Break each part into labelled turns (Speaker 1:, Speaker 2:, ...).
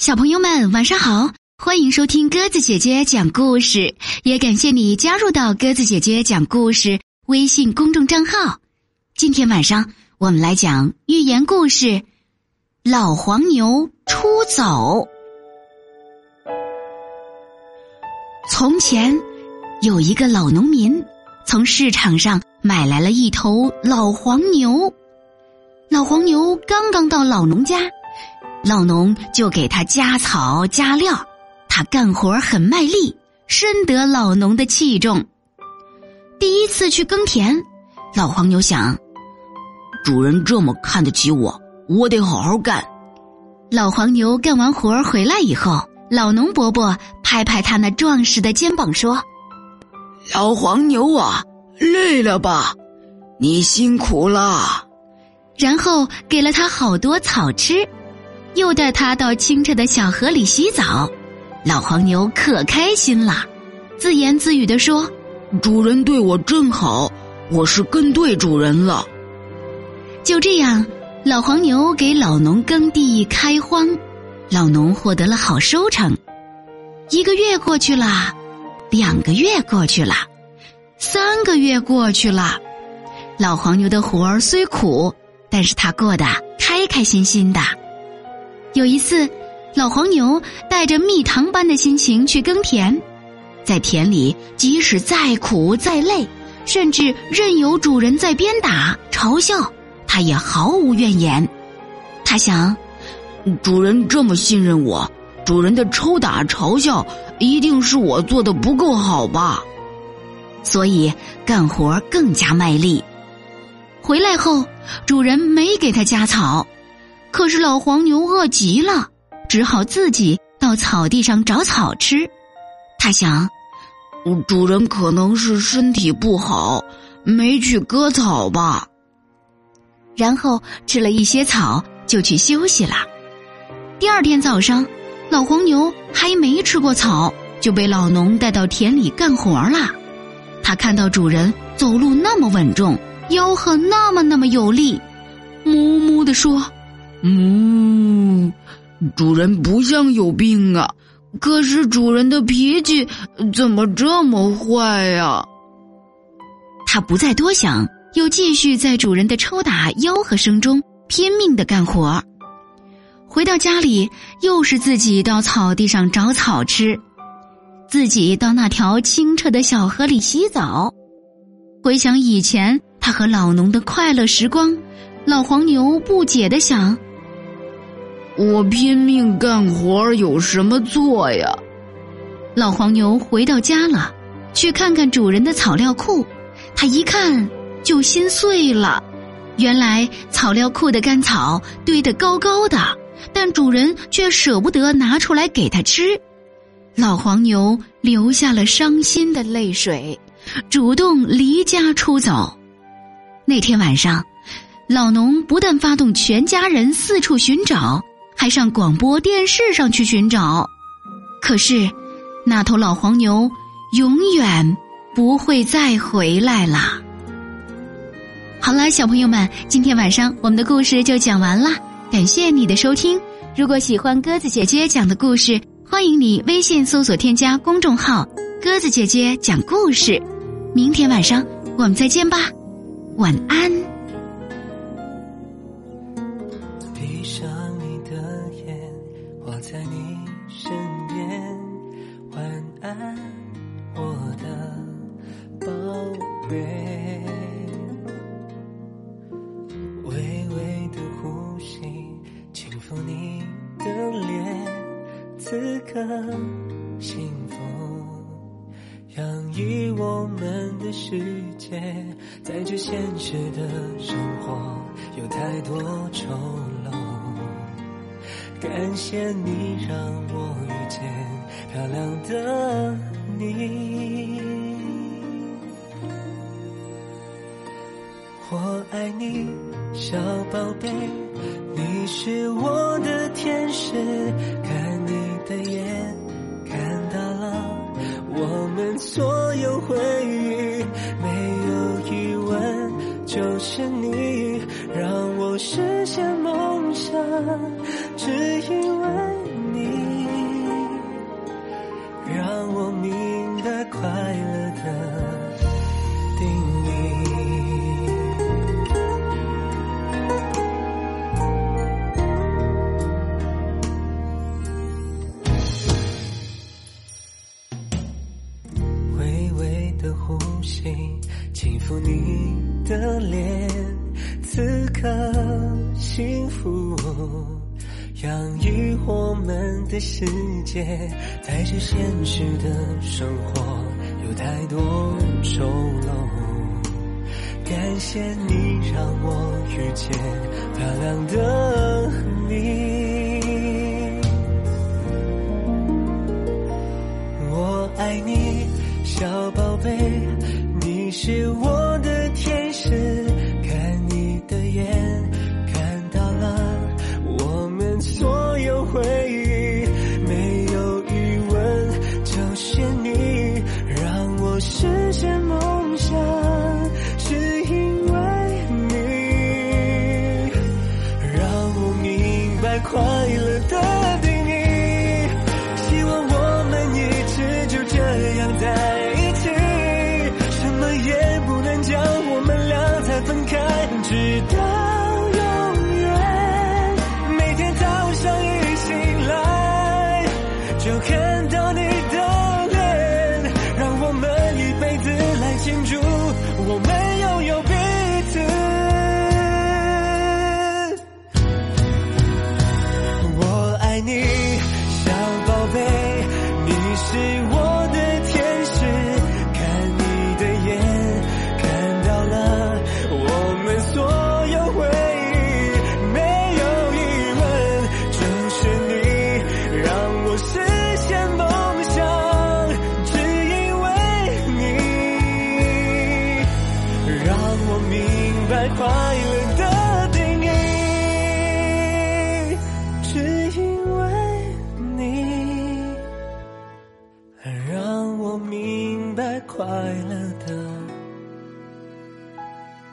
Speaker 1: 小朋友们，晚上好！欢迎收听鸽子姐姐讲故事，也感谢你加入到鸽子姐姐讲故事微信公众账号。今天晚上我们来讲寓言故事《老黄牛出走》。从前有一个老农民，从市场上买来了一头老黄牛。老黄牛刚刚到老农家。老农就给他加草加料，他干活很卖力，深得老农的器重。第一次去耕田，老黄牛想，
Speaker 2: 主人这么看得起我，我得好好干。
Speaker 1: 老黄牛干完活回来以后，老农伯伯拍拍他那壮实的肩膀说：“
Speaker 2: 老黄牛啊，累了吧？你辛苦了。”
Speaker 1: 然后给了他好多草吃。又带他到清澈的小河里洗澡，老黄牛可开心了，自言自语地说：“
Speaker 2: 主人对我真好，我是跟对主人了。”
Speaker 1: 就这样，老黄牛给老农耕地开荒，老农获得了好收成。一个月过去了，两个月过去了，三个月过去了，老黄牛的活儿虽苦，但是他过得开开心心的。有一次，老黄牛带着蜜糖般的心情去耕田，在田里，即使再苦再累，甚至任由主人在鞭打嘲笑，他也毫无怨言。他想，
Speaker 2: 主人这么信任我，主人的抽打嘲笑一定是我做的不够好吧？
Speaker 1: 所以干活更加卖力。回来后，主人没给他加草。可是老黄牛饿极了，只好自己到草地上找草吃。他想，
Speaker 2: 主人可能是身体不好，没去割草吧。
Speaker 1: 然后吃了一些草，就去休息了。第二天早上，老黄牛还没吃过草，就被老农带到田里干活了。他看到主人走路那么稳重，吆喝那么那么有力，哞哞地说。
Speaker 2: 嗯，主人不像有病啊，可是主人的脾气怎么这么坏呀？
Speaker 1: 他不再多想，又继续在主人的抽打、吆喝声中拼命的干活。回到家里，又是自己到草地上找草吃，自己到那条清澈的小河里洗澡。回想以前他和老农的快乐时光，老黄牛不解的想。
Speaker 2: 我拼命干活有什么错呀？
Speaker 1: 老黄牛回到家了，去看看主人的草料库。他一看就心碎了，原来草料库的干草堆得高高的，但主人却舍不得拿出来给他吃。老黄牛流下了伤心的泪水，主动离家出走。那天晚上，老农不但发动全家人四处寻找。还上广播电视上去寻找，可是那头老黄牛永远不会再回来了。好了，小朋友们，今天晚上我们的故事就讲完了，感谢你的收听。如果喜欢鸽子姐姐讲的故事，欢迎你微信搜索添加公众号“鸽子姐姐讲故事”。明天晚上我们再见吧，晚安。
Speaker 3: 微微的呼吸，轻抚你的脸，此刻幸福。洋溢我们的世界，在这现实的生活有太多丑陋。感谢你让我遇见漂亮的你。你，小宝贝，你是我的天使。看你的眼，看到了我们所有回忆，没有疑问，就是你让我实现梦想，只因。心轻抚你的脸此刻幸福养育我们的世界在这现实的生活有太多丑陋感谢你让我遇见漂亮的你。我爱你小宝贝你是我就可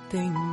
Speaker 3: tenho